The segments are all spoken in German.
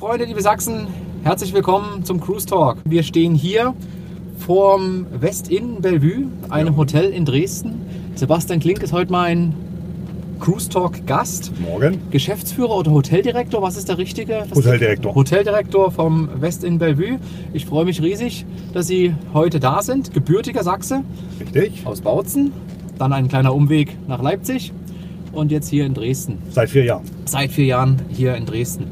Freunde, liebe Sachsen, herzlich willkommen zum Cruise Talk. Wir stehen hier vorm Westin Bellevue, einem Hotel in Dresden. Sebastian Klink ist heute mein Cruise Talk Gast. Morgen. Geschäftsführer oder Hoteldirektor, was ist der richtige? Was Hoteldirektor. Hoteldirektor vom Westin Bellevue. Ich freue mich riesig, dass Sie heute da sind. Gebürtiger Sachse Richtig. aus Bautzen, dann ein kleiner Umweg nach Leipzig und jetzt hier in Dresden. Seit vier Jahren. Seit vier Jahren hier in Dresden.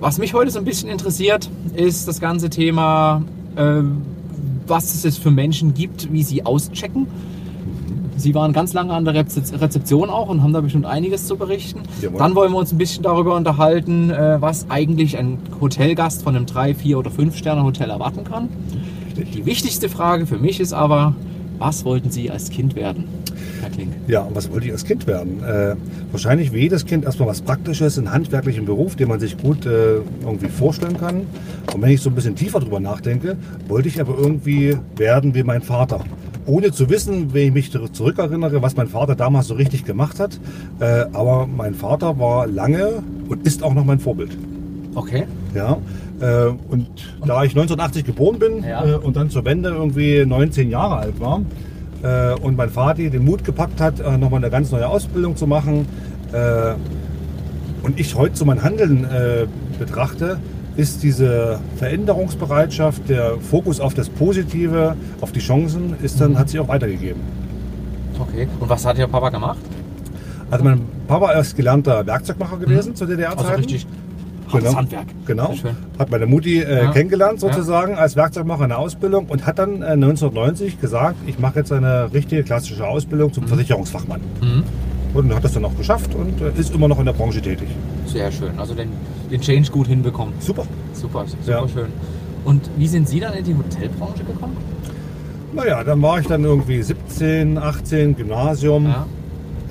Was mich heute so ein bisschen interessiert, ist das ganze Thema, ähm, was es für Menschen gibt, wie sie auschecken. Sie waren ganz lange an der Rezep- Rezeption auch und haben da bestimmt einiges zu berichten. Jawohl. Dann wollen wir uns ein bisschen darüber unterhalten, äh, was eigentlich ein Hotelgast von einem 3, 4 oder 5 Sterne Hotel erwarten kann. Die wichtigste Frage für mich ist aber, was wollten Sie als Kind werden, Klink? Ja, und was wollte ich als Kind werden? Äh, wahrscheinlich wie jedes Kind erstmal was Praktisches, einen handwerklichen Beruf, den man sich gut äh, irgendwie vorstellen kann. Und wenn ich so ein bisschen tiefer drüber nachdenke, wollte ich aber irgendwie werden wie mein Vater. Ohne zu wissen, wenn ich mich zurück- zurückerinnere, was mein Vater damals so richtig gemacht hat. Äh, aber mein Vater war lange und ist auch noch mein Vorbild. Okay. Ja, äh, und da ich 1980 geboren bin Ja. äh, und dann zur Wende irgendwie 19 Jahre alt war äh, und mein Vati den Mut gepackt hat, äh, nochmal eine ganz neue Ausbildung zu machen äh, und ich heute so mein Handeln äh, betrachte, ist diese Veränderungsbereitschaft, der Fokus auf das Positive, auf die Chancen, ist dann, hat sich auch weitergegeben. Okay. Und was hat Ihr Papa gemacht? Also mein Papa ist gelernter Werkzeugmacher gewesen zu DDR-Zeiten. Also richtig hartes Genau. Handwerk. Genau. Hat meine Mutti äh, Ja. kennengelernt sozusagen als Werkzeugmacher in der Ausbildung und hat dann äh, 1990 gesagt, ich mache jetzt eine richtige klassische Ausbildung zum Versicherungsfachmann. Mhm. Und hat das dann auch geschafft und äh, ist immer noch in der Branche tätig. Sehr schön. Also den, den Change gut hinbekommen. Super. Super, super Ja. schön. Und wie sind Sie dann in die Hotelbranche gekommen? Naja, dann war ich dann irgendwie 17, 18, Gymnasium. Ja.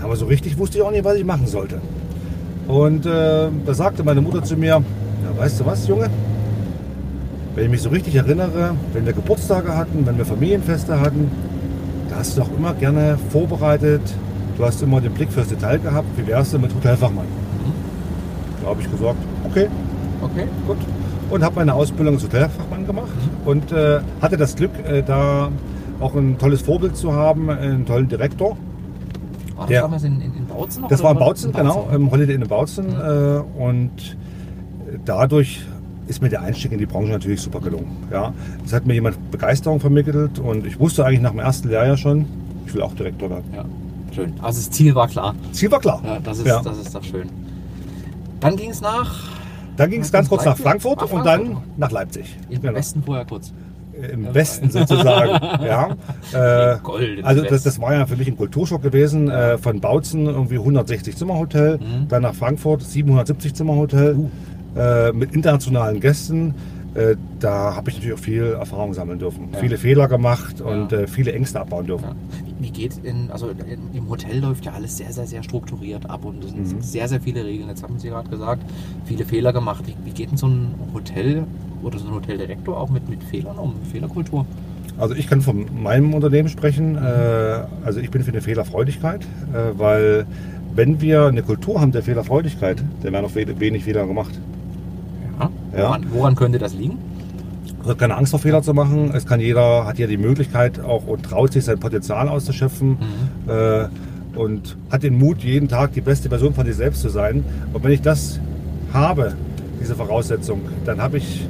Aber so richtig wusste ich auch nicht, was ich machen sollte. Und äh, da sagte meine Mutter zu mir, ja, weißt du was, Junge? Wenn ich mich so richtig erinnere, wenn wir Geburtstage hatten, wenn wir Familienfeste hatten, da hast du doch immer gerne vorbereitet. Du hast immer den Blick fürs Detail gehabt. Wie wärst du mit Hotelfachmann? Da habe ich gesagt, okay, Okay. gut. Und habe meine Ausbildung als Hotelfachmann gemacht und äh, hatte das Glück, äh, da auch ein tolles Vorbild zu haben, einen tollen Direktor. War das Der- damals in, in Bautzen? Das war in war- Bautzen, genau, im Holiday Inn in Bautzen. Äh, und dadurch ist mir der Einstieg in die Branche natürlich super gelungen. Ja. Es hat mir jemand Begeisterung vermittelt und ich wusste eigentlich nach dem ersten Lehrjahr schon, ich will auch Direktor werden. Ja. Schön. Also das Ziel war klar. Ziel war klar. Ja, das ist, Ja. das ist doch schön. Dann ging es nach Dann ging es ganz kurz nach? Frankfurt Nach und Frankfurt. dann nach Leipzig. im Genau. Westen vorher kurz. Im Westen sozusagen. ja. Äh, Goldenes also das, das war ja für mich ein Kulturschock gewesen. Äh, von Bautzen irgendwie 160 Zimmer Hotel, Mhm. dann nach Frankfurt 770 Zimmer Hotel Uh. äh, mit internationalen Gästen. Äh, da habe ich natürlich auch viel Erfahrung sammeln dürfen. Ja. Viele Fehler gemacht und Ja. äh, viele Ängste abbauen dürfen. Ja. Wie, wie geht in, also in, im Hotel läuft ja alles sehr, sehr, sehr strukturiert ab und es sind Mhm. sehr, sehr viele Regeln. Jetzt haben Sie gerade gesagt, viele Fehler gemacht. Wie, wie geht denn so ein Hotel oder so ein Hoteldirektor auch mit, mit Fehlern um, Fehlerkultur? Also ich kann von meinem Unternehmen sprechen. Äh, also ich bin für eine Fehlerfreudigkeit, äh, weil wenn wir eine Kultur haben der Fehlerfreudigkeit, dann werden auch we- wenig Fehler gemacht. Ja. Ja. Woran, woran könnte das liegen? Es hat keine Angst vor Fehler zu machen. Es kann jeder, hat ja die Möglichkeit auch und traut sich sein Potenzial auszuschöpfen Mhm. äh, und hat den Mut, jeden Tag die beste Version von sich selbst zu sein. Und wenn ich das habe, diese Voraussetzung, dann habe ich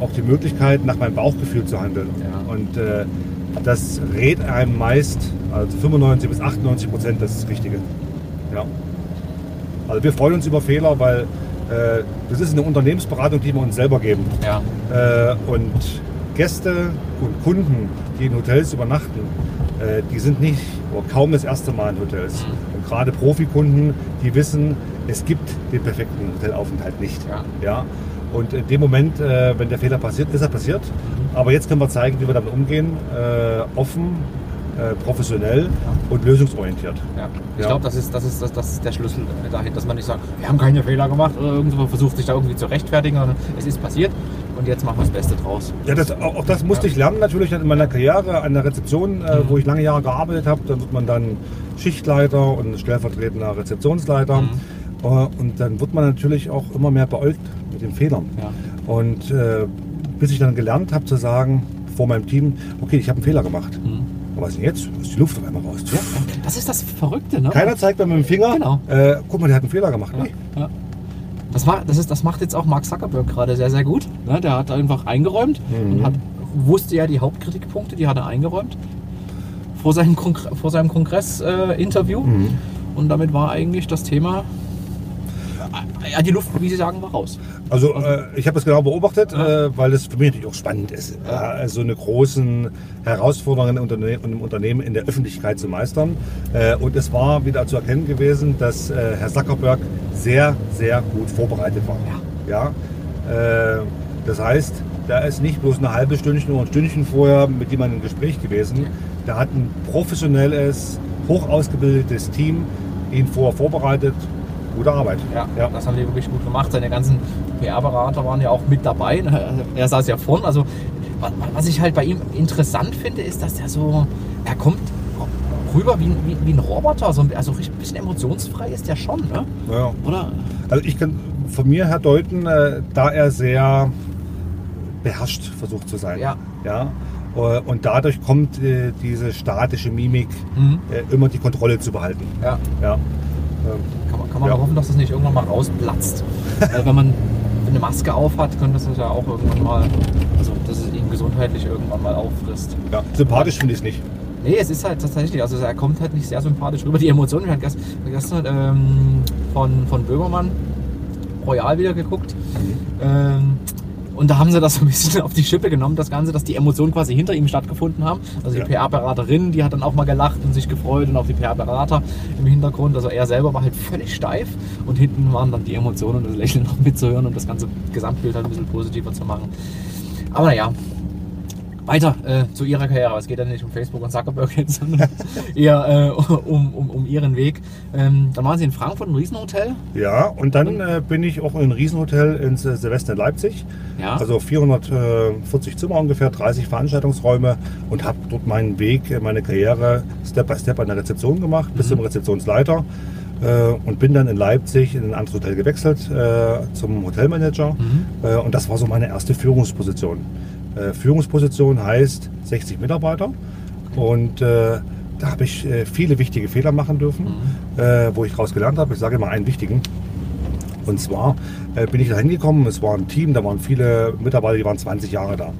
auch die Möglichkeit, nach meinem Bauchgefühl zu handeln. Ja. Und äh, das rät einem meist, also 95 bis 98 Prozent, das ist das Richtige. Ja. Also wir freuen uns über Fehler, weil äh, das ist eine Unternehmensberatung, die wir uns selber geben. Ja. Äh, und Gäste und Kunden, die in Hotels übernachten, äh, die sind nicht oder kaum das erste Mal in Hotels. Mhm. Und gerade Profikunden, die wissen, es gibt den perfekten Hotelaufenthalt nicht. Ja. Ja? Und in dem Moment, äh, wenn der Fehler passiert, ist er passiert. Aber jetzt können wir zeigen, wie wir damit umgehen. Äh, offen, äh, professionell und lösungsorientiert. Ja. Ich Ja. glaube, das ist, das, ist, das, das ist der Schlüssel dahin, dass man nicht sagt, wir haben keine Fehler gemacht oder irgendwo versucht sich da irgendwie zu rechtfertigen, sondern es ist passiert und jetzt machen wir das Beste draus. Ja, das, auch auch das musste Ja. ich lernen natürlich in meiner Karriere an der Rezeption, äh, Mhm. wo ich lange Jahre gearbeitet habe. Dann wird man dann Schichtleiter und stellvertretender Rezeptionsleiter. Mhm. Äh, Und dann wird man natürlich auch immer mehr beäugt mit den Fehlern. Ja. Und äh, bis ich dann gelernt habe zu sagen vor meinem Team, okay, ich habe einen Fehler gemacht. Mhm. Aber was ist denn jetzt? Ist die Luft auf einmal raus. Ja, das ist das Verrückte, ne? Keiner zeigt mir mit dem Finger, Genau. äh, guck mal, der hat einen Fehler gemacht. Ja, Nee. ja. Das, war, das, ist, das macht jetzt auch Mark Zuckerberg gerade sehr, sehr gut. Ne? Der hat einfach eingeräumt Mhm. und hat, wusste ja die Hauptkritikpunkte, die hat er eingeräumt vor seinem, Kongre vor seinem Kongress-Interview. Mhm. Und damit war eigentlich das Thema, äh, ja, die Luft, wie Sie sagen, war raus. Also äh, ich habe das genau beobachtet, äh, weil das für mich natürlich auch spannend ist, ja. so eine großen Herausforderungen im im Unternehmen in der Öffentlichkeit zu meistern. Äh, und es war wieder zu erkennen gewesen, dass äh, Herr Zuckerberg sehr, sehr gut vorbereitet war. Ja. Äh, das heißt, da ist nicht bloß eine halbe Stündchen oder ein Stündchen vorher mit jemandem im Gespräch gewesen. Da hat ein professionelles, hoch ausgebildetes Team ihn vorher vorbereitet. Gute Arbeit. Ja, das haben die wirklich gut gemacht. Seine ganzen PR-Berater waren ja auch mit dabei. Er saß ja vorn. Also, wa- was ich halt bei ihm interessant finde, ist, dass er so, er kommt rüber wie, ein- wie, wie ein Roboter. So, ein- also ein bisschen emotionsfrei ist der schon, ne? Ja. Oder? Also ich kann von mir her deuten, äh, da er sehr beherrscht versucht zu sein. Ja. ja? Äh, Und dadurch kommt äh, diese statische Mimik, Mhm. äh, immer die Kontrolle zu behalten. Ja. Ja. Ähm, Kann man, kann man Ja. hoffen, dass das nicht irgendwann mal rausplatzt. Weil wenn man eine Maske auf hat, könnte das ja auch irgendwann mal, also dass es ihn gesundheitlich irgendwann mal auffrisst. ja. Sympathisch finde ich es nicht. Nee, es ist halt tatsächlich, also er kommt halt nicht sehr sympathisch rüber. Die Emotionen, wir hatten gest- gestern ähm, von, von Böhmermann Royal wieder geguckt. Ähm, und da haben sie das so ein bisschen auf die Schippe genommen, das Ganze, dass die Emotionen quasi hinter ihm stattgefunden haben. Also die Ja. PR-Beraterin, die hat dann auch mal gelacht und sich gefreut und auch die PR-Berater im Hintergrund. Also er selber war halt völlig steif und hinten waren dann die Emotionen und das Lächeln noch mitzuhören und das ganze Gesamtbild halt ein bisschen positiver zu machen. Aber naja, weiter äh, zu ihrer Karriere. Es geht ja nicht um Facebook und Zuckerberg sondern eher äh, um, um, um ihren Weg. Ähm, dann waren sie in Frankfurt im Riesenhotel. Ja, und dann äh, bin ich auch in ein Riesenhotel ins äh, Silvester in Leipzig. Ja. Also 440 Zimmer ungefähr, 30 Veranstaltungsräume und habe dort meinen Weg, äh, meine Karriere Step by Step an der Rezeption gemacht, bis zum Rezeptionsleiter. Äh, und bin dann in Leipzig in ein anderes Hotel gewechselt äh, zum Hotelmanager. Äh, und das war so meine erste Führungsposition. Äh, Führungsposition heißt 60 Mitarbeiter. Und äh, da habe ich äh, viele wichtige Fehler machen dürfen, äh, wo ich daraus gelernt habe. Ich sage immer einen wichtigen. Und zwar äh, bin ich da hingekommen, es war ein Team, da waren viele Mitarbeiter, die waren 20 Jahre da.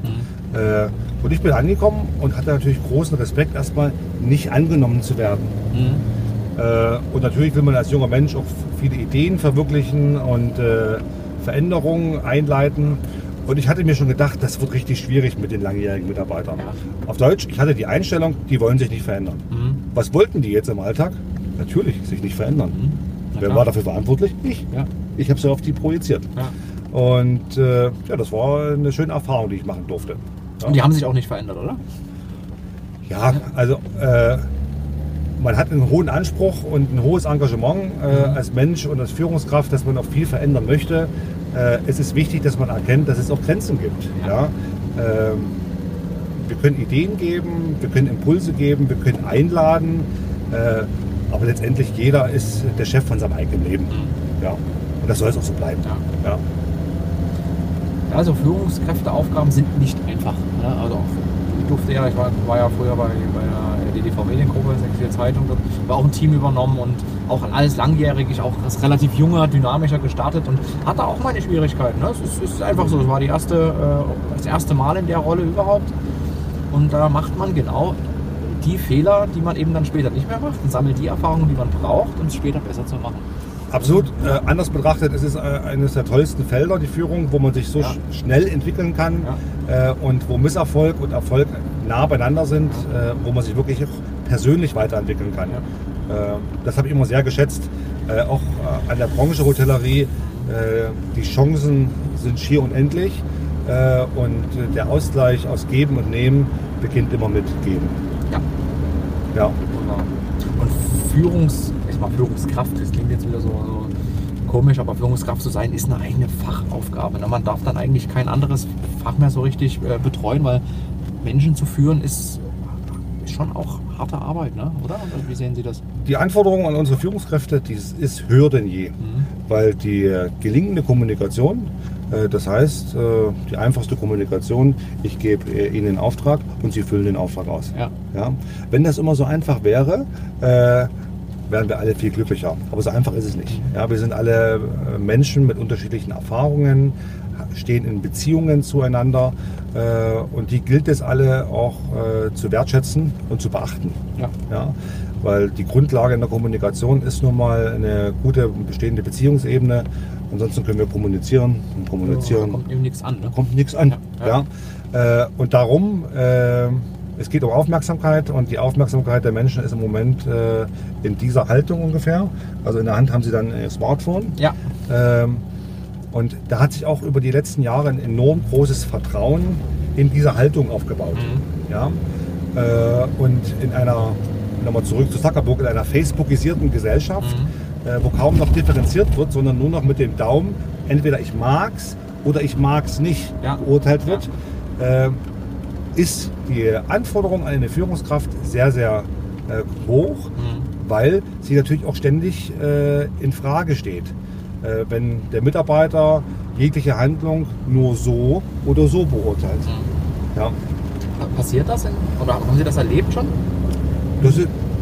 Äh, und ich bin angekommen und hatte natürlich großen Respekt, erstmal nicht angenommen zu werden. Äh, und natürlich will man als junger Mensch auch viele Ideen verwirklichen und Veränderungen einleiten. Und ich hatte mir schon gedacht, das wird richtig schwierig mit den langjährigen Mitarbeitern. Ja. Auf Deutsch, ich hatte die Einstellung, die wollen sich nicht verändern. Mhm. Was wollten die jetzt im Alltag? Natürlich, sich nicht verändern. Na Wer war dafür verantwortlich? Ich. Ja. Ich habe es auf die projiziert. Ja. Und äh, ja, das war eine schöne Erfahrung, die ich machen durfte. Und die haben sich auch nicht verändert, oder? ja also äh, man hat einen hohen Anspruch und ein hohes Engagement äh, als Mensch und als Führungskraft, dass man auch viel verändern möchte. Äh, es ist wichtig, dass man erkennt, dass es auch Grenzen gibt. Ja. Ähm, wir können Ideen geben, wir können Impulse geben, wir können einladen, äh, aber letztendlich jeder ist der Chef von seinem eigenen Leben. Ja. Und das soll es auch so bleiben. Ja, also Führungskräfteaufgaben sind nicht einfach. Ne? Also auch, ich durfte ja, ich war, war ja früher bei, bei der DDV Mediengruppe, Sächsische Zeitung, war auch ein Team übernommen und auch alles langjährig, ich auch als relativ junger, dynamischer gestartet und hatte auch meine Schwierigkeiten. Ne? Es, ist, es ist einfach so, es war die erste, äh, das erste Mal in der Rolle überhaupt. Und da macht man genau die Fehler, die man eben dann später nicht mehr macht und sammelt die Erfahrungen, die man braucht, um es später besser zu machen. Absolut. Äh, anders betrachtet, es ist äh, eines der tollsten Felder, die Führung, wo man sich so Ja. sch schnell entwickeln kann äh, und wo Misserfolg und Erfolg nah beieinander sind, äh, wo man sich wirklich persönlich weiterentwickeln kann. Äh, das habe ich immer sehr geschätzt. Äh, auch an der Branche Hotellerie, die Chancen sind schier unendlich und der Ausgleich aus Geben und Nehmen beginnt immer mit Geben. Ja. Ja. Und Führungs, ich mal Führungskraft, das klingt jetzt wieder so, so komisch, aber Führungskraft zu sein ist eine eigene Fachaufgabe. ne? Man darf dann eigentlich kein anderes Fach mehr so richtig äh, betreuen, weil Menschen zu führen ist, ist schon auch harte Arbeit, ne? oder? Wie sehen Sie das? Die Anforderung an unsere Führungskräfte, die ist höher denn je. Mhm. weil die äh, gelingende Kommunikation, äh, das heißt, äh, die einfachste Kommunikation, ich gebe Ihnen den Auftrag und Sie füllen den Auftrag aus. Ja. Ja? Wenn das immer so einfach wäre, wären wir alle viel glücklicher. Aber so einfach ist es nicht. Ja, wir sind alle äh, Menschen mit unterschiedlichen Erfahrungen, stehen in Beziehungen zueinander äh, und die gilt es alle auch äh, zu wertschätzen und zu beachten. Ja. Ja? Weil die Grundlage in der Kommunikation ist nun mal eine gute bestehende Beziehungsebene. Ansonsten können wir kommunizieren und kommunizieren Da kommt nichts an. Ne? kommt nichts an. Ja, Ja. Äh, und darum, äh, es geht um Aufmerksamkeit und die Aufmerksamkeit der Menschen ist im Moment äh, in dieser Haltung ungefähr. Also in der Hand haben sie dann ihr Smartphone. Ja. Ähm, und da hat sich auch über die letzten Jahre ein enorm großes Vertrauen in diese Haltung aufgebaut. Mhm. Ja? Äh, und in einer, nochmal zurück zu Zuckerberg, in einer Facebookisierten Gesellschaft, Mhm. äh, wo kaum noch differenziert wird, sondern nur noch mit dem Daumen, entweder ich mag's oder ich mag's nicht, Ja. beurteilt wird, äh, ist die Anforderung an eine Führungskraft sehr, sehr äh, hoch, Mhm. weil sie natürlich auch ständig äh, in Frage steht. Äh, wenn der Mitarbeiter jegliche Handlung nur so oder so beurteilt. Mhm. Ja, Passiert das? In, oder haben Sie das erlebt schon? das,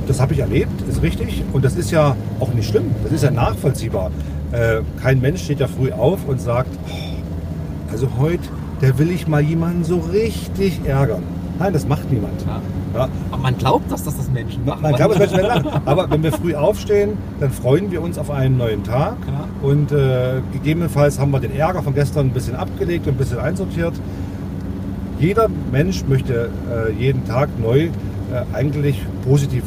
das habe ich erlebt, ist richtig. Und das ist ja auch nicht schlimm, das ist ja nachvollziehbar. Äh, kein Mensch steht ja früh auf und sagt, "Oh, also heute, da will ich mal jemanden so richtig ärgern. Nein, das macht niemand. Ja. Ja, Aber man glaubt, dass das das Menschen machen. Man kann es nicht sagen. Aber wenn wir früh aufstehen, dann freuen wir uns auf einen neuen Tag. Ja. Und äh, gegebenenfalls haben wir den Ärger von gestern ein bisschen abgelegt und ein bisschen einsortiert. Jeder Mensch möchte äh, jeden Tag neu äh, eigentlich positiv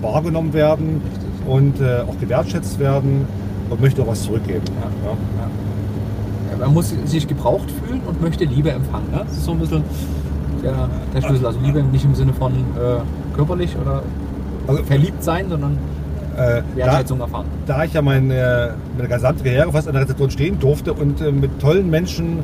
wahrgenommen werden Richtig. und äh, auch gewertschätzt werden und möchte auch was zurückgeben. Ja. Man muss sich gebraucht fühlen und möchte Liebe empfangen. Ne? Das ist so ein bisschen der, der Schlüssel. Also Liebe nicht im Sinne von äh, körperlich oder Also, verliebt sein, sondern äh, da, Wertschätzung erfahren. da ich ja meine, meine gesamte Karriere fast an der Rezeption stehen durfte und äh, mit tollen Menschen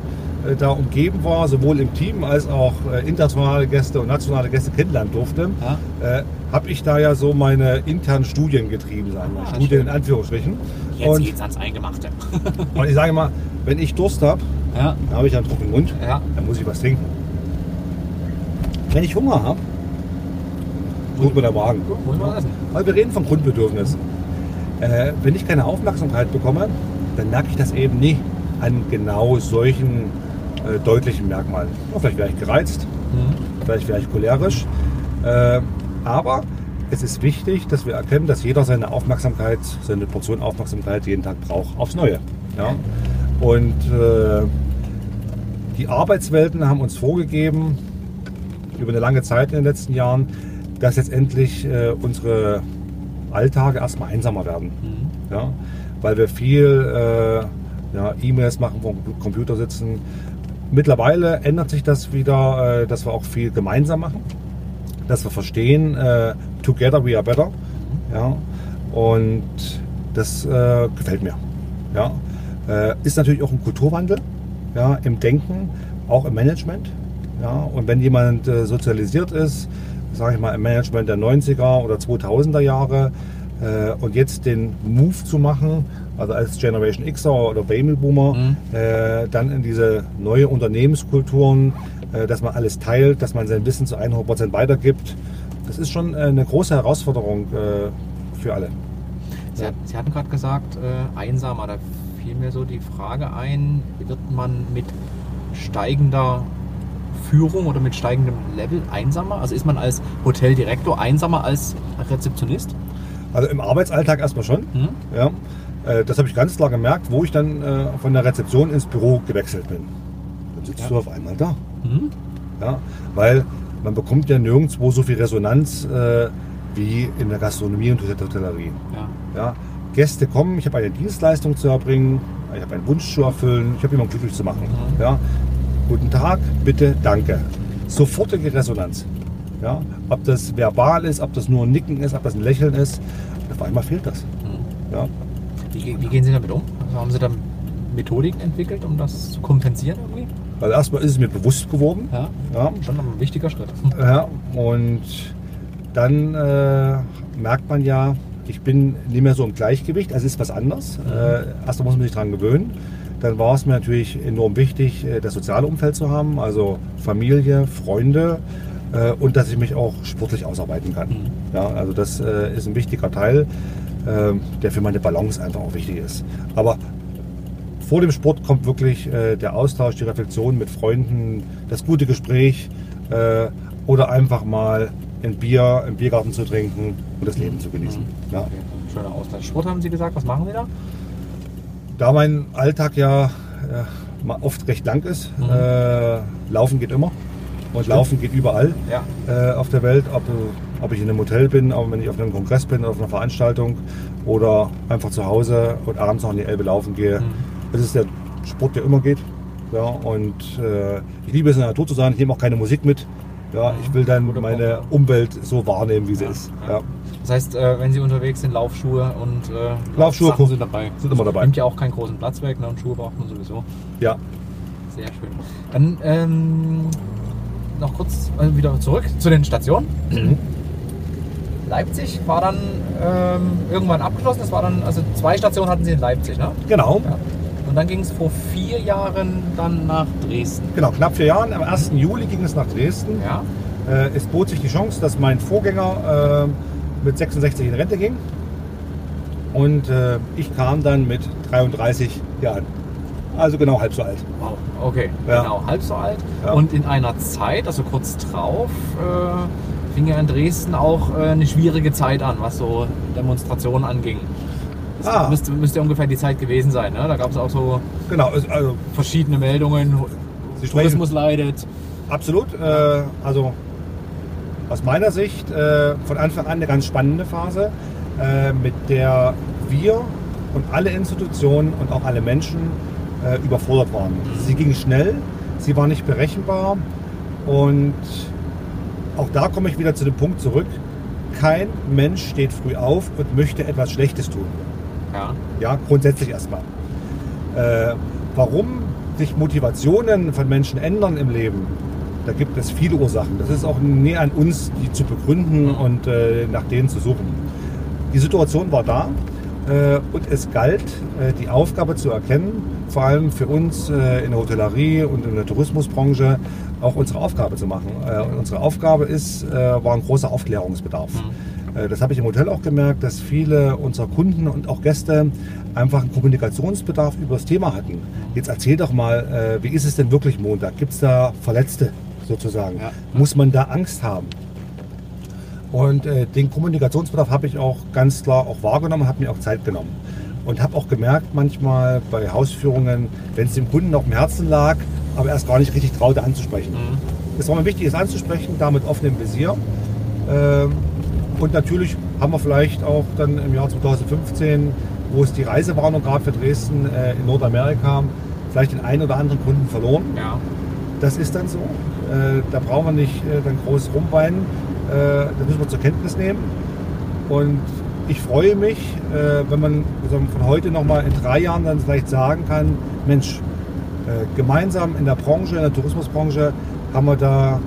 äh, da umgeben war, sowohl im Team als auch äh, internationale Gäste und nationale Gäste kennenlernen durfte, Ja. Habe ich da ja so meine internen Studien getrieben, sagen wir. Ah, Studien in Anführungsstrichen. Jetzt Und, geht's ans Eingemachte. und ich sage mal, wenn ich Durst habe, ja. dann habe ich einen trockenen Mund, Ja. dann muss ich was trinken. Wenn ich Hunger habe, tut mir der Magen. Weil wir reden vom Grundbedürfnis. Äh, wenn ich keine Aufmerksamkeit bekomme, dann merke ich das eben nie an genau solchen äh, deutlichen Merkmalen. Ja, vielleicht wäre ich gereizt, Mhm. vielleicht wäre ich cholerisch. Äh, aber es ist wichtig, dass wir erkennen, dass jeder seine Aufmerksamkeit, seine Portion Aufmerksamkeit jeden Tag braucht, aufs Neue. Ja? Und äh, die Arbeitswelten haben uns vorgegeben, über eine lange Zeit in den letzten Jahren, dass letztendlich äh, unsere Alltage erstmal einsamer werden. Mhm. Ja? Weil wir viel äh, ja, E-Mails machen, vom Computer sitzen. Mittlerweile ändert sich das wieder, äh, dass wir auch viel gemeinsam machen, dass wir verstehen, äh, together we are better. Ja? Und das äh, gefällt mir. Ja? Äh, ist natürlich auch ein Kulturwandel ja, im Denken, auch im Management. Ja? Und wenn jemand äh, sozialisiert ist, sage ich mal im Management der 90er oder 2000er Jahre äh, und jetzt den Move zu machen, also als Generation Xer oder Babyboomer, Mhm. äh, dann in diese neue Unternehmenskulturen, dass man alles teilt, dass man sein Wissen zu 100% weitergibt, das ist schon äh, eine große Herausforderung äh, für alle. Sie, hat- Sie hatten gerade gesagt, äh, einsamer. Da fiel mir so die Frage ein, wird man mit steigender Führung oder mit steigendem Level einsamer? Also ist man als Hoteldirektor einsamer als Rezeptionist? Also im Arbeitsalltag erstmal schon. Hm? Ja. Äh, Das habe ich ganz klar gemerkt, wo ich dann äh, von der Rezeption ins Büro gewechselt bin. Sitzt Ja. du auf einmal da. Hm? Ja. Weil man bekommt ja nirgendwo so viel Resonanz äh, wie in der Gastronomie und der Hotellerie. Ja. Ja. Gäste kommen, ich habe eine Dienstleistung zu erbringen, ich habe einen Wunsch zu erfüllen, ich habe jemanden glücklich zu machen. Mhm. Ja. Guten Tag, bitte, danke. Sofortige Resonanz. Ja. Ob das verbal ist, ob das nur ein Nicken ist, ob das ein Lächeln ist, auf einmal fehlt das. Hm. Ja. Wie, wie gehen Sie damit um? Also haben Sie da Methodiken entwickelt, um das zu kompensieren irgendwie? Also erstmal ist es mir bewusst geworden. Ja, Ja. schon ein wichtiger Schritt. Ja, und dann äh, merkt man ja, ich bin nicht mehr so im Gleichgewicht, also ist was anderes. Äh, erst muss man sich daran gewöhnen. Dann war es mir natürlich enorm wichtig, äh, das soziale Umfeld zu haben, also Familie, Freunde äh, und dass ich mich auch sportlich ausarbeiten kann. Mhm. Ja, also das äh, ist ein wichtiger Teil, äh, der für meine Balance einfach auch wichtig ist. Aber vor dem Sport kommt wirklich äh, der Austausch, die Reflexion mit Freunden, das gute Gespräch äh, oder einfach mal ein Bier im Biergarten zu trinken und das Leben zu genießen. Ja. Okay. Schöner Austausch. Sport haben Sie gesagt, was machen Sie da? Da mein Alltag ja äh, oft recht lang ist, Mhm. äh, Laufen geht immer und Laufen geht überall Ja. äh, auf der Welt, ob, ob ich in einem Hotel bin, ob wenn ich auf einem Kongress bin, auf einer Veranstaltung oder einfach zu Hause und abends noch in die Elbe laufen gehe. Mhm. Das ist der Sport, der immer geht. Ja, und äh, ich liebe es in der Natur zu sein, ich nehme auch keine Musik mit. Ja, ich will dann meine. Umwelt so wahrnehmen, wie sie ist. ja. Ja. Das heißt, äh, wenn Sie unterwegs sind, Laufschuhe und äh, Laufschuhe Sachen sind dabei. sind immer dabei. Nimmt ja auch keinen großen Platz weg ne? und Schuhe braucht man sowieso. ja. Sehr schön. Dann ähm, noch kurz äh, wieder zurück zu den Stationen. Mhm. Leipzig war dann ähm, irgendwann abgeschlossen. Das war dann, also zwei Stationen hatten Sie in Leipzig, ne? Genau. Ja. Und dann ging es vor vier Jahren dann nach Dresden. Genau, knapp vier Jahren. Am 1. Juli ging es nach Dresden. Ja. Äh, es bot sich die Chance, dass mein Vorgänger äh, mit 66 in Rente ging. Und äh, ich kam dann mit 33 Jahren. Also genau halb so alt. Wow. Okay, Ja. genau, halb so alt. Ja. Und in einer Zeit, also kurz drauf, äh, fing ja in Dresden auch äh, eine schwierige Zeit an, was so Demonstrationen anging. Das Ah. müsste, müsste ungefähr die Zeit gewesen sein. Ne? Da gab es auch so Genau, es- also verschiedene Meldungen. Sie Tourismus leidet. absolut. Äh, also aus meiner Sicht äh, von Anfang an eine ganz spannende Phase, äh, mit der wir und alle Institutionen und auch alle Menschen äh, überfordert waren. Sie ging schnell, sie war nicht berechenbar und auch da komme ich wieder zu dem Punkt zurück. Kein Mensch steht früh auf und möchte etwas Schlechtes tun. Ja. Ja, grundsätzlich erstmal. Äh, warum sich Motivationen von Menschen ändern im Leben, da gibt es viele Ursachen. Das ist auch näher an uns, die zu begründen und äh, nach denen zu suchen. Die Situation war da äh, und es galt, äh, die Aufgabe zu erkennen, vor allem für uns äh, in der Hotellerie und in der Tourismusbranche auch unsere Aufgabe zu machen. Äh, unsere Aufgabe ist, war ein großer Aufklärungsbedarf. Äh, Das habe ich im Hotel auch gemerkt, dass viele unserer Kunden und auch Gäste einfach einen Kommunikationsbedarf über das Thema hatten. Jetzt erzähl doch mal, äh, wie ist es denn wirklich Montag? Gibt es da Verletzte sozusagen? Ja. Muss man da Angst haben? Und äh, den Kommunikationsbedarf habe ich auch ganz klar auch wahrgenommen, habe mir auch Zeit genommen. Und habe auch gemerkt manchmal bei Hausführungen, wenn es dem Kunden noch im Herzen lag, aber erst gar nicht richtig traute anzusprechen. Mhm. Es war mir wichtig, es anzusprechen, da mit offenem Visier. Ähm, und natürlich haben wir vielleicht auch dann im Jahr 2015, wo es die Reisewarnung gab für Dresden äh, in Nordamerika, vielleicht den einen oder anderen Kunden verloren. Ja. Das ist dann so. Äh, da brauchen wir nicht äh, dann groß rumweinen. Äh, das müssen wir zur Kenntnis nehmen. Und ich freue mich, äh, wenn man von heute nochmal in drei Jahren dann vielleicht sagen kann, Mensch, äh, gemeinsam in der Branche, in der Tourismusbranche, haben wir da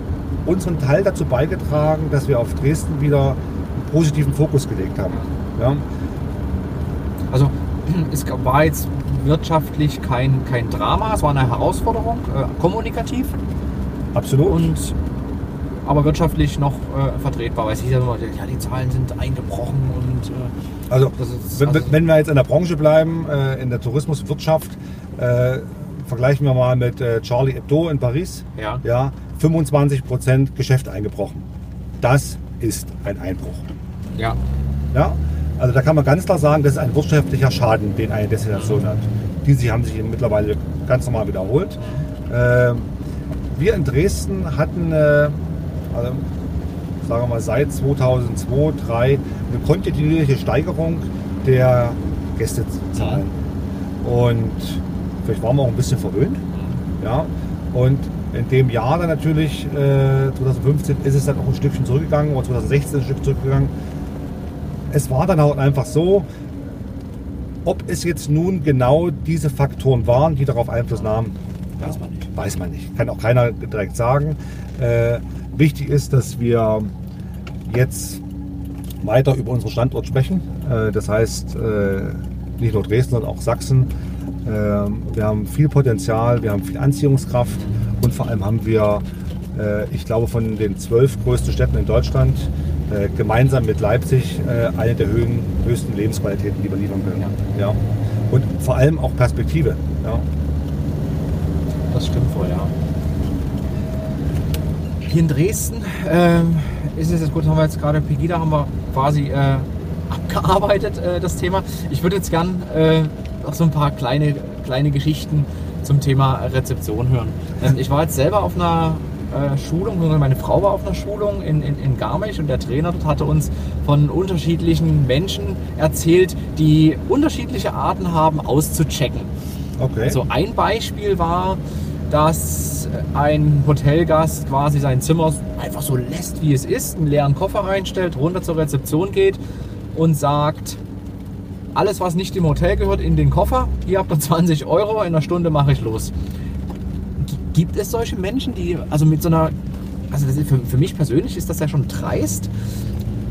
unseren Teil dazu beigetragen, dass wir auf Dresden wieder positiven Fokus gelegt haben. Ja? Also es war jetzt wirtschaftlich kein, kein Drama, es war eine Herausforderung, äh, kommunikativ Absolut. und aber wirtschaftlich noch äh, vertretbar, weil es hieß ja immer, ja, die Zahlen sind eingebrochen und äh, Also, ist, wenn, also, wenn wir jetzt in der Branche bleiben, äh, in der Tourismuswirtschaft, äh, vergleichen wir mal mit äh, Charlie Hebdo in Paris. ja, Ja, 25% Geschäft eingebrochen. Das ist ein Einbruch. ja, Ja? Also da kann man ganz klar sagen, das ist ein wirtschaftlicher Schaden, den eine Destination hat. Diese haben sich mittlerweile ganz normal wiederholt. Ähm, wir in Dresden hatten, äh, also, sagen wir mal, seit 2002, 2003 eine kontinuierliche Steigerung der Gästezahlen. Und vielleicht waren wir auch ein bisschen verwöhnt. Ja? Und in dem Jahr dann natürlich, äh, 2015, ist es dann auch ein Stückchen zurückgegangen oder 2016 ein Stück zurückgegangen. Es war dann auch einfach so, ob es jetzt nun genau diese Faktoren waren, die darauf Einfluss nahmen, Weiß man nicht. Weiß man nicht. Kann auch keiner direkt sagen. Äh, wichtig ist, dass wir jetzt weiter über unseren Standort sprechen. Äh, Das heißt, äh, nicht nur Dresden, sondern auch Sachsen. Ähm, Wir haben viel Potenzial, wir haben viel Anziehungskraft vor allem haben wir, äh, ich glaube, von den zwölf größten Städten in Deutschland äh, gemeinsam mit Leipzig äh, eine der höchsten Lebensqualitäten, die wir liefern können. Ja. Und vor allem auch Perspektive. Ja. Das stimmt wohl, ja. Hier in Dresden ähm, ist es jetzt gut, haben wir jetzt gerade Pegida haben wir quasi äh, abgearbeitet, äh, das Thema. Ich würde jetzt gern äh, noch so ein paar kleine, kleine Geschichten zum Thema Rezeption hören. Ähm, ich war jetzt selber auf einer äh, Schulung, beziehungsweise meine Frau war auf einer Schulung in, in, in Garmisch und der Trainer dort hatte uns von unterschiedlichen Menschen erzählt, die unterschiedliche Arten haben auszuchecken. Okay. Also ein Beispiel war, dass ein Hotelgast quasi sein Zimmer einfach so lässt, wie es ist, einen leeren Koffer reinstellt, runter zur Rezeption geht und sagt, alles, was nicht im Hotel gehört, in den Koffer. Hier habt ihr 20 Euro, in einer Stunde mache ich los. G- Gibt es solche Menschen, die also mit so einer, also für, für mich persönlich ist das ja schon dreist.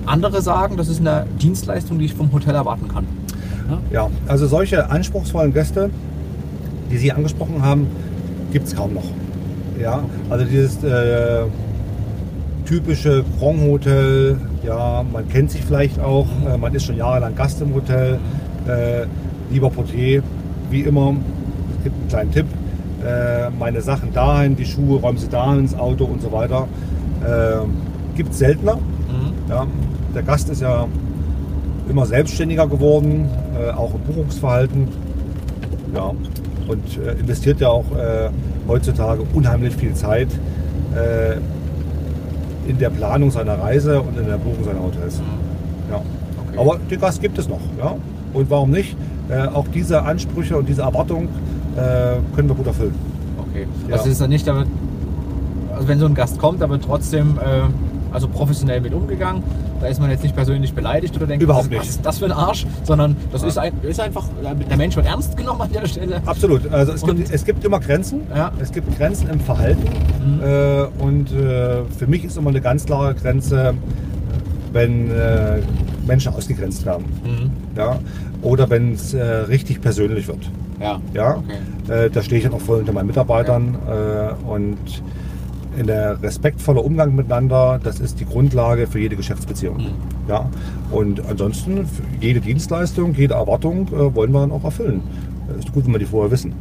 Andere sagen, das ist eine Dienstleistung, die ich vom Hotel erwarten kann. Ja, also solche anspruchsvollen Gäste, die Sie angesprochen haben, gibt es kaum noch. Ja, also dieses äh, typische Grand Hotel, ja, man kennt sich vielleicht auch, äh, man ist schon jahrelang Gast im Hotel. Äh, lieber Portier, wie immer, es gibt einen kleinen Tipp, äh, meine Sachen dahin, die Schuhe, räumen Sie dahin ins Auto und so weiter. Äh, gibt es seltener. Mhm. Ja, der Gast ist ja immer selbstständiger geworden, äh, auch im Buchungsverhalten. Ja, und investiert ja auch heutzutage unheimlich viel Zeit in der Planung seiner Reise und in der Buchung seiner Hotels. Ja. Okay. Aber den Gast gibt es noch. Ja? Und warum nicht? Äh, auch diese Ansprüche und diese Erwartungen äh, können wir gut erfüllen. Okay. Ja. Also ist dann nicht, da wird, also wenn so ein Gast kommt, wird trotzdem äh, also professionell mit umgegangen. Da ist man jetzt nicht persönlich beleidigt oder denkt, Überhaupt was, nicht. was ist das für ein Arsch, sondern das Ja. ist, ein, ist einfach, der Mensch wird ernst genommen an der Stelle. Absolut. Also es Und- gibt, es gibt immer Grenzen. Ja. Es gibt Grenzen im Verhalten. Mhm. Äh, und äh, für mich ist immer eine ganz klare Grenze, wenn äh, Menschen ausgegrenzt werden. Mhm. Ja? Oder wenn es äh, richtig persönlich wird. Ja. Ja? Okay. Äh, da stehe ich dann auch voll unter meinen Mitarbeitern. Äh, und in der respektvoller Umgang miteinander, das ist die Grundlage für jede Geschäftsbeziehung. Mhm. Ja? Und ansonsten, jede Dienstleistung, jede Erwartung äh, wollen wir dann auch erfüllen. Ist gut, wenn wir die vorher wissen.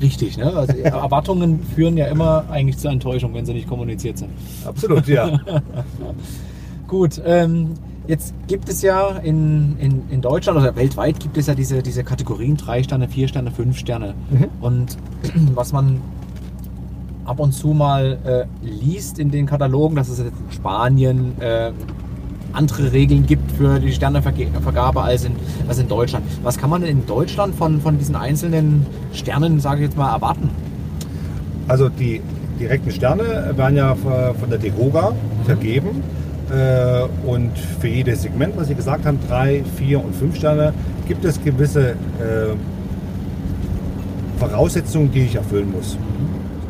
Richtig, ne? Also Erwartungen führen ja immer eigentlich zur Enttäuschung, wenn sie nicht kommuniziert sind. Absolut, ja. Gut, ähm, jetzt gibt es ja in, in, in Deutschland oder weltweit gibt es ja diese, diese Kategorien 3 Sterne, 4 Sterne, 5 Sterne. Mhm. Und was man ab und zu mal äh, liest in den Katalogen, dass es jetzt in Spanien äh, andere Regeln gibt für die Sternevergabe als in, als in Deutschland. Was kann man denn in Deutschland von, von diesen einzelnen Sternen, sage ich jetzt mal, erwarten? Also die direkten Sterne werden ja von der DEHOGA vergeben. Äh, Und für jedes Segment, was Sie gesagt haben, drei, vier und fünf Sterne, gibt es gewisse äh, Voraussetzungen, die ich erfüllen muss.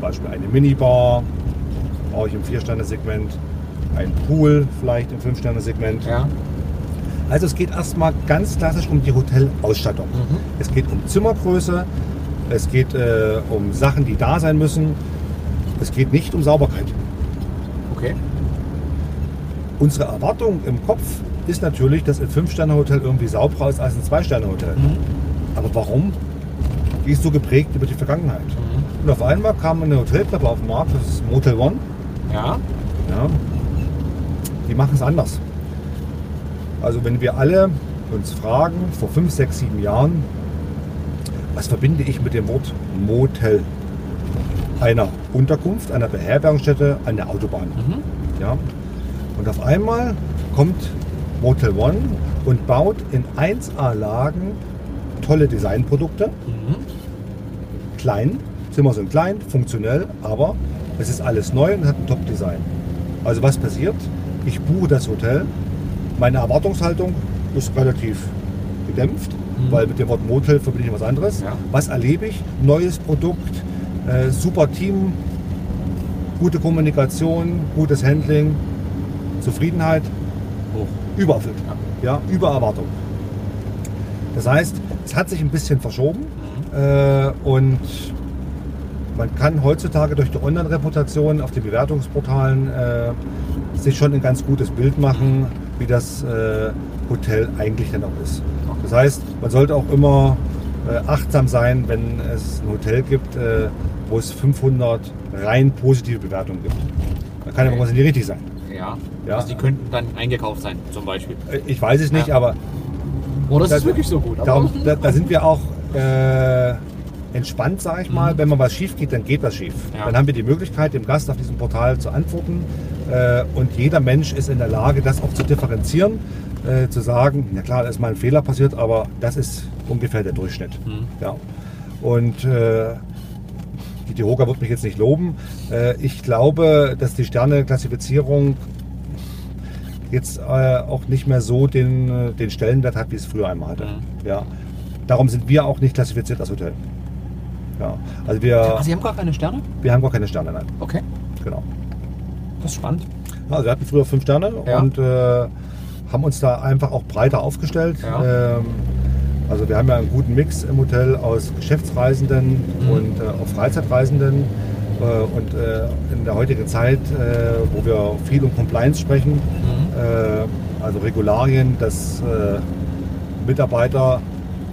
Zum Beispiel eine Minibar, brauche ich im Vier-Sterne-Segment, ein Pool vielleicht im Fünf-Sterne-Segment. Ja. Also es geht erstmal ganz klassisch um die Hotelausstattung. Mhm. Es geht um Zimmergröße, es geht äh, um Sachen, die da sein müssen. Es geht nicht um Sauberkeit. Okay. Unsere Erwartung im Kopf ist natürlich, dass ein Fünf-Sterne-Hotel irgendwie sauberer ist als ein Zwei-Sterne-Hotel. Mhm. Aber warum? Die ist so geprägt über die Vergangenheit. Mhm. Und auf einmal kam eine Hoteltreppe auf den Markt, das ist Motel One. Ja. Ja. Die machen es anders. Also wenn wir alle uns fragen, vor fünf, sechs, sieben Jahren, was verbinde ich mit dem Wort Motel? Einer Unterkunft, einer Beherbergungsstätte, an der Autobahn. Mhm. Ja. Und auf einmal kommt Motel One und baut in 1A-Lagen tolle Designprodukte. Mhm. Klein, Zimmer sind klein, funktionell, aber es ist alles neu und hat ein Top-Design. Also was passiert? Ich buche das Hotel, meine Erwartungshaltung ist relativ gedämpft, Mhm. weil mit dem Wort Motel verbinde ich was anderes. Ja. Was erlebe ich? Neues Produkt, äh, super Team, gute Kommunikation, gutes Handling, Zufriedenheit. Hoch. Übererfüllt. Ja, über Erwartung. Das heißt, es hat sich ein bisschen verschoben äh, und man kann heutzutage durch die Online-Reputation auf den Bewertungsportalen äh, sich schon ein ganz gutes Bild machen, wie das äh, Hotel eigentlich dann auch ist. Das heißt, man sollte auch immer äh, achtsam sein, wenn es ein Hotel gibt, äh, wo es 500 rein positive Bewertungen gibt. Da kann ja Okay. irgendwas nicht richtig sein. Ja. Ja. Also die könnten dann eingekauft sein, zum Beispiel. Äh, Ich weiß es nicht, Ja. aber Oder das Da- ist wirklich so gut. Aber darum, da, da sind wir auch äh, entspannt, sage ich mal. Wenn mal was schief geht, dann geht was schief. Mhm. Ja. Dann haben wir die Möglichkeit, dem Gast auf diesem Portal zu antworten. Äh, und jeder Mensch ist in der Lage, das auch zu differenzieren, äh, zu sagen, na klar, da ist mal ein Fehler passiert, aber das ist ungefähr der Durchschnitt. Mhm. Ja. Und äh, die Tiroga wird mich jetzt nicht loben. Äh, ich glaube, dass die Sterne-Klassifizierung jetzt äh, auch nicht mehr so den, äh, den Stellenwert hat, wie es früher einmal hatte. Mhm. Ja. Darum sind wir auch nicht klassifiziert als Hotel. Ja. Also wir, Ah, Sie haben gar keine Sterne? wir haben gar keine Sterne, nein. Okay, Genau. das ist spannend. Also wir hatten früher fünf Sterne Ja. und äh, haben uns da einfach auch breiter aufgestellt. Ja. Ähm, also wir haben ja einen guten Mix im Hotel aus Geschäftsreisenden Mhm. und äh, auch Freizeitreisenden. Äh, und äh, in der heutigen Zeit, äh, wo wir viel um Compliance sprechen, Mhm. äh, also Regularien, dass Mitarbeiter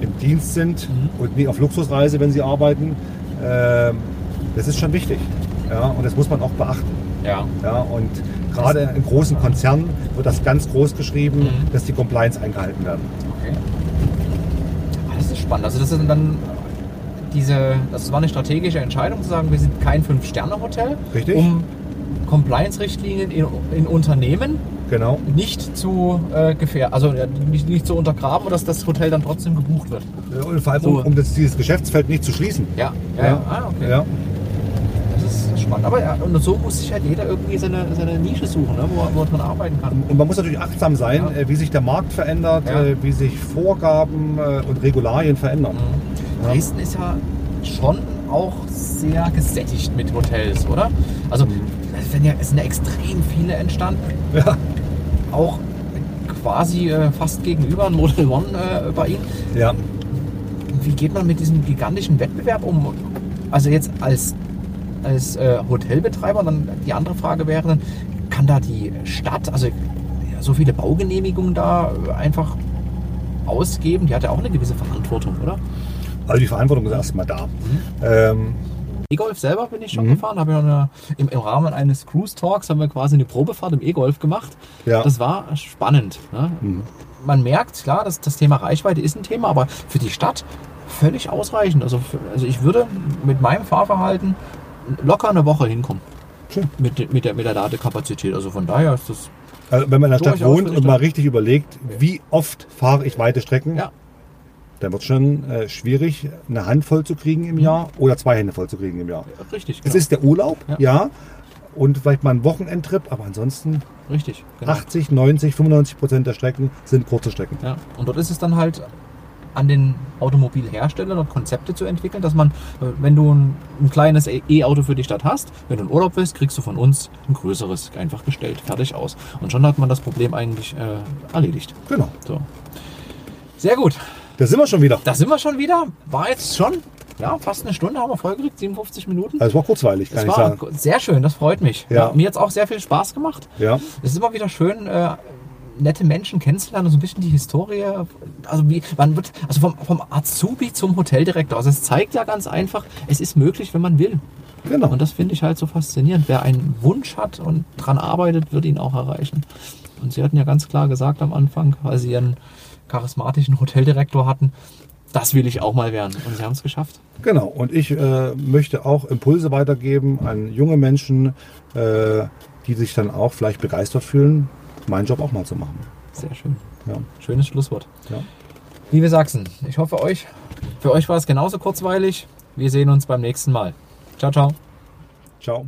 im Dienst sind Mhm. und nie auf Luxusreise, wenn sie arbeiten, äh, das ist schon wichtig. Ja, und das muss man auch beachten. Ja. Ja, und gerade in großen Konzernen wird das ganz groß geschrieben, Mhm. dass die Compliance eingehalten werden. Okay. Ah, Das ist spannend. Also das ist dann diese, das war eine strategische Entscheidung zu sagen, wir sind kein Fünf-Sterne-Hotel, Richtig. um Compliance-Richtlinien in, in Unternehmen Genau. nicht zu äh, gefährden, also äh, nicht, nicht zu untergraben, dass das Hotel dann trotzdem gebucht wird. Und vor allem, So. um, um das, dieses Geschäftsfeld nicht zu schließen. Ja, ja, ja. Ah, okay. ja. Das ist spannend. Aber ja, und so muss sich halt jeder irgendwie seine, seine Nische suchen, ne, wo, wo er dran arbeiten kann. Und man muss natürlich achtsam sein, Ja. äh, wie sich der Markt verändert, Ja. äh, wie sich Vorgaben äh, und Regularien verändern. Ja. Dresden ist ja schon auch sehr gesättigt mit Hotels, oder? Also Mhm. es sind ja, es sind ja extrem viele entstanden. Ja. Auch quasi äh, fast gegenüber ein Model One äh, bei Ihnen. ja. Wie geht man mit diesem gigantischen Wettbewerb um? Also jetzt als, als äh, Hotelbetreiber, dann die andere Frage wäre dann, kann da die Stadt, also so viele Baugenehmigungen da äh, einfach ausgeben? Die hat ja auch eine gewisse Verantwortung, oder? Also die Verantwortung ist erstmal da. Mhm. Ähm, E-Golf selber bin ich schon Mhm. gefahren, habe ja eine, im, im Rahmen eines Cruise Talks haben wir quasi eine Probefahrt im E-Golf gemacht. Ja. Das war spannend. Ne? Mhm. Man merkt, klar, dass das Thema Reichweite ist ein Thema, aber für die Stadt völlig ausreichend. Also, also ich würde mit meinem Fahrverhalten locker eine Woche hinkommen. Schön. Mit, mit, der, mit der Ladekapazität. Also von daher ist das. also wenn man in der Stadt wohnt und mal richtig überlegt, wie oft fahre ich weite Strecken, Ja, dann wird es schon äh, schwierig, eine Hand voll zu kriegen im Jahr oder zwei Hände voll zu kriegen im Jahr. richtig. Es Genau. ist der Urlaub, Ja. ja. Und vielleicht mal ein Wochenendtrip, aber ansonsten richtig. Genau. 80, 90, 95 Prozent der Strecken sind kurze Strecken. Ja, und dort ist es dann halt an den Automobilherstellern und Konzepte zu entwickeln, dass man, äh, wenn du ein, ein kleines E-Auto für die Stadt hast, wenn du in Urlaub willst, kriegst du von uns ein größeres einfach gestellt, fertig aus. Und schon hat man das Problem eigentlich äh, erledigt. Genau. So. Sehr gut. Da sind wir schon wieder. Da sind wir schon wieder. War jetzt schon, ja, fast eine Stunde haben wir vollgekriegt, 57 Minuten. Also es war kurzweilig, kann Das ich war sagen. sehr schön, das freut mich. Ja. mir hat es auch sehr viel Spaß gemacht. Ja. Es ist immer wieder schön, äh, nette Menschen kennenzulernen und so ein bisschen die Historie. Also wie man wird, also vom, vom Azubi zum Hoteldirektor. Also es zeigt ja ganz einfach, es ist möglich, wenn man will. Genau. Und das finde ich halt so faszinierend. Wer einen Wunsch hat und dran arbeitet, wird ihn auch erreichen. Und Sie hatten ja ganz klar gesagt am Anfang, weil Sie Ihren charismatischen Hoteldirektor hatten, das will ich auch mal werden. Und Sie haben es geschafft. Genau, und ich äh, möchte auch Impulse weitergeben an junge Menschen, äh, die sich dann auch vielleicht begeistert fühlen, meinen Job auch mal zu machen. Sehr schön. Ja. Schönes Schlusswort. Ja. Liebe Sachsen, ich hoffe euch, für euch war es genauso kurzweilig. Wir sehen uns beim nächsten Mal. Ciao, ciao. Ciao.